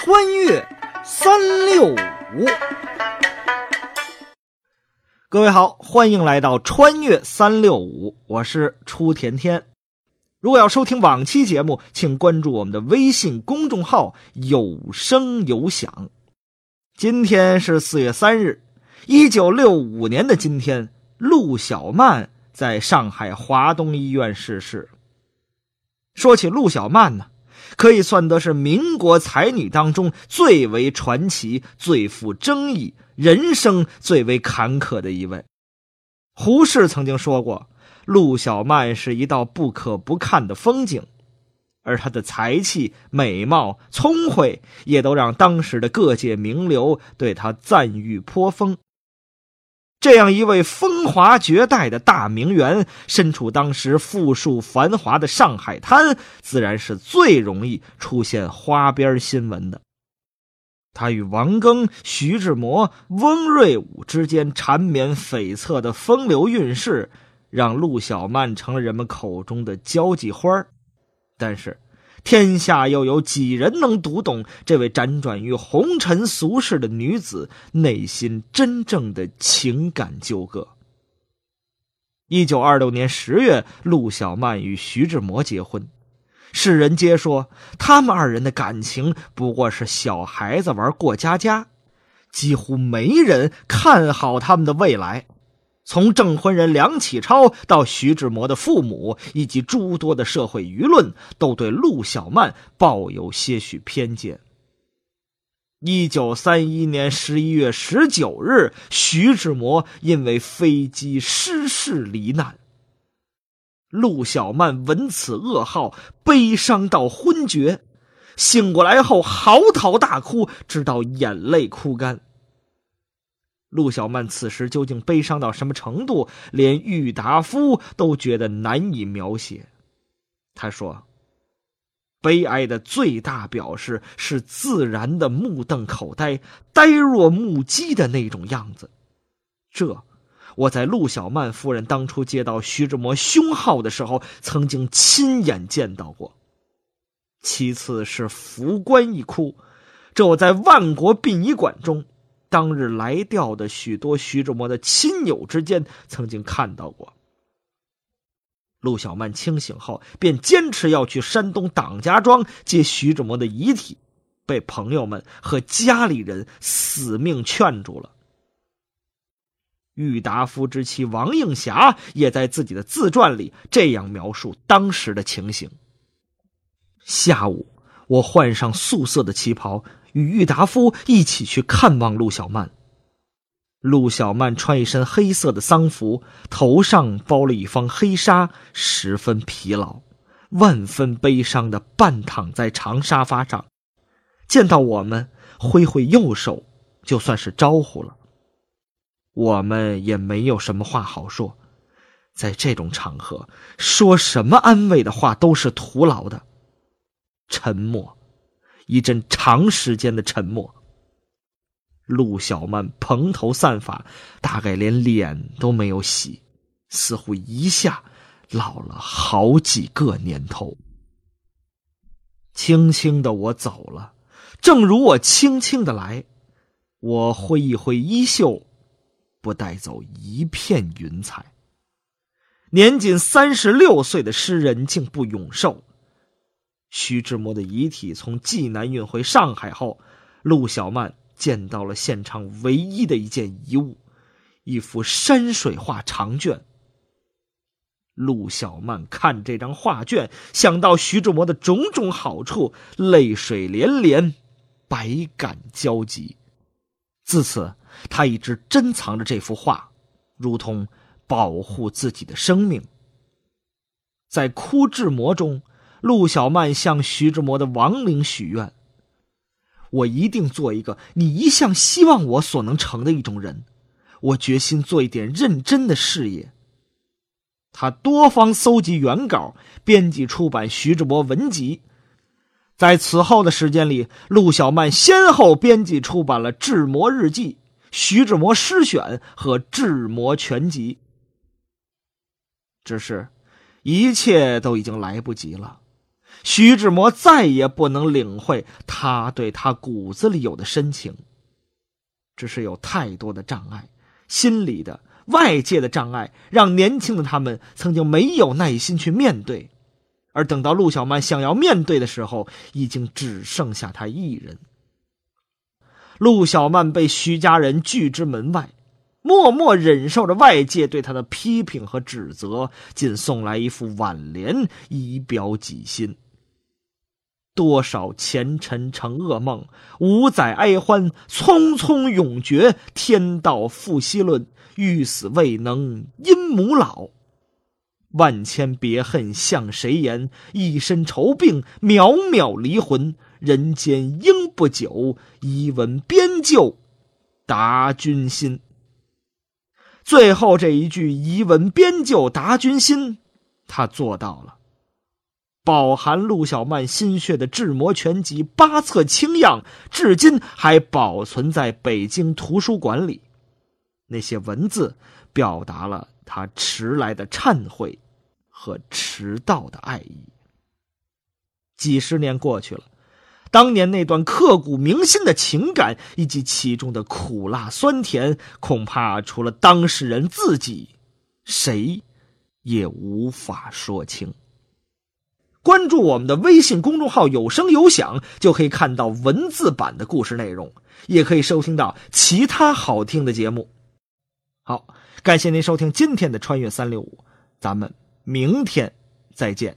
穿越三六五，各位好，欢迎来到穿越三六五，我是初甜甜。如果要收听往期节目，请关注我们的微信公众号“有声有响”。今天是四月三日，一九六五年的今天，陆小曼在上海华东医院逝世。说起陆小曼呢？可以算得是民国才女当中最为传奇、最富争议、人生最为坎坷的一位。胡适曾经说过：“陆小曼是一道不可不看的风景。”而她的才气、美貌、聪慧，也都让当时的各界名流对她赞誉颇丰。这样一位风华绝代的大名媛，身处当时富庶繁华的上海滩，自然是最容易出现花边新闻的。他与王庚、徐志摩、翁瑞武之间缠绵悱恻的风流韵事，让陆小曼成了人们口中的交际花但是。天下又有几人能读懂这位辗转于红尘俗世的女子内心真正的情感纠葛？一九二六年十月，陆小曼与徐志摩结婚，世人皆说他们二人的感情不过是小孩子玩过家家，几乎没人看好他们的未来。从证婚人梁启超到徐志摩的父母，以及诸多的社会舆论，都对陆小曼抱有些许偏见。一九三一年十一月十九日，徐志摩因为飞机失事罹难。陆小曼闻此噩耗，悲伤到昏厥，醒过来后嚎啕大哭，直到眼泪哭干。陆小曼此时究竟悲伤到什么程度，连郁达夫都觉得难以描写。他说：“悲哀的最大表示是自然的目瞪口呆、呆若木鸡的那种样子。这，我在陆小曼夫人当初接到徐志摩凶号的时候，曾经亲眼见到过。其次是扶棺一哭，这我在万国殡仪馆中。”当日来调的许多徐志摩的亲友之间，曾经看到过。陆小曼清醒后，便坚持要去山东党家庄接徐志摩的遗体，被朋友们和家里人死命劝住了。郁达夫之妻王映霞也在自己的自传里这样描述当时的情形：下午，我换上素色的旗袍。与郁达夫一起去看望陆小曼。陆小曼穿一身黑色的丧服，头上包了一方黑纱，十分疲劳，万分悲伤的半躺在长沙发上。见到我们，挥挥右手，就算是招呼了。我们也没有什么话好说，在这种场合，说什么安慰的话都是徒劳的。沉默。一阵长时间的沉默。陆小曼蓬头散发，大概连脸都没有洗，似乎一下老了好几个年头。轻轻的我走了，正如我轻轻的来。我挥一挥衣袖，不带走一片云彩。年仅三十六岁的诗人竟不永寿。徐志摩的遗体从济南运回上海后，陆小曼见到了现场唯一的一件遗物——一幅山水画长卷。陆小曼看这张画卷，想到徐志摩的种种好处，泪水连连，百感交集。自此，他一直珍藏着这幅画，如同保护自己的生命。在哭志摩中。陆小曼向徐志摩的亡灵许愿：“我一定做一个你一向希望我所能成的一种人，我决心做一点认真的事业。”他多方搜集原稿，编辑出版徐志摩文集。在此后的时间里，陆小曼先后编辑出版了《志摩日记》《徐志摩诗选》和《志摩全集》。只是，一切都已经来不及了。徐志摩再也不能领会他对他骨子里有的深情。只是有太多的障碍，心理的、外界的障碍，让年轻的他们曾经没有耐心去面对，而等到陆小曼想要面对的时候，已经只剩下他一人。陆小曼被徐家人拒之门外，默默忍受着外界对他的批评和指责，仅送来一副挽联以表己心。多少前尘成噩梦，五载哀欢，匆匆永绝。天道复兮论，欲死未能因母老。万千别恨向谁言？一身愁病渺渺离魂。人间应不久，一闻边就达君心。最后这一句“一闻边就达君心”，他做到了。饱含陆小曼心血的《志摩全集》八册清样，至今还保存在北京图书馆里。那些文字表达了他迟来的忏悔和迟到的爱意。几十年过去了，当年那段刻骨铭心的情感以及其中的苦辣酸甜，恐怕除了当事人自己，谁也无法说清。关注我们的微信公众号“有声有响”，就可以看到文字版的故事内容，也可以收听到其他好听的节目。好，感谢您收听今天的《穿越三六五》，咱们明天再见。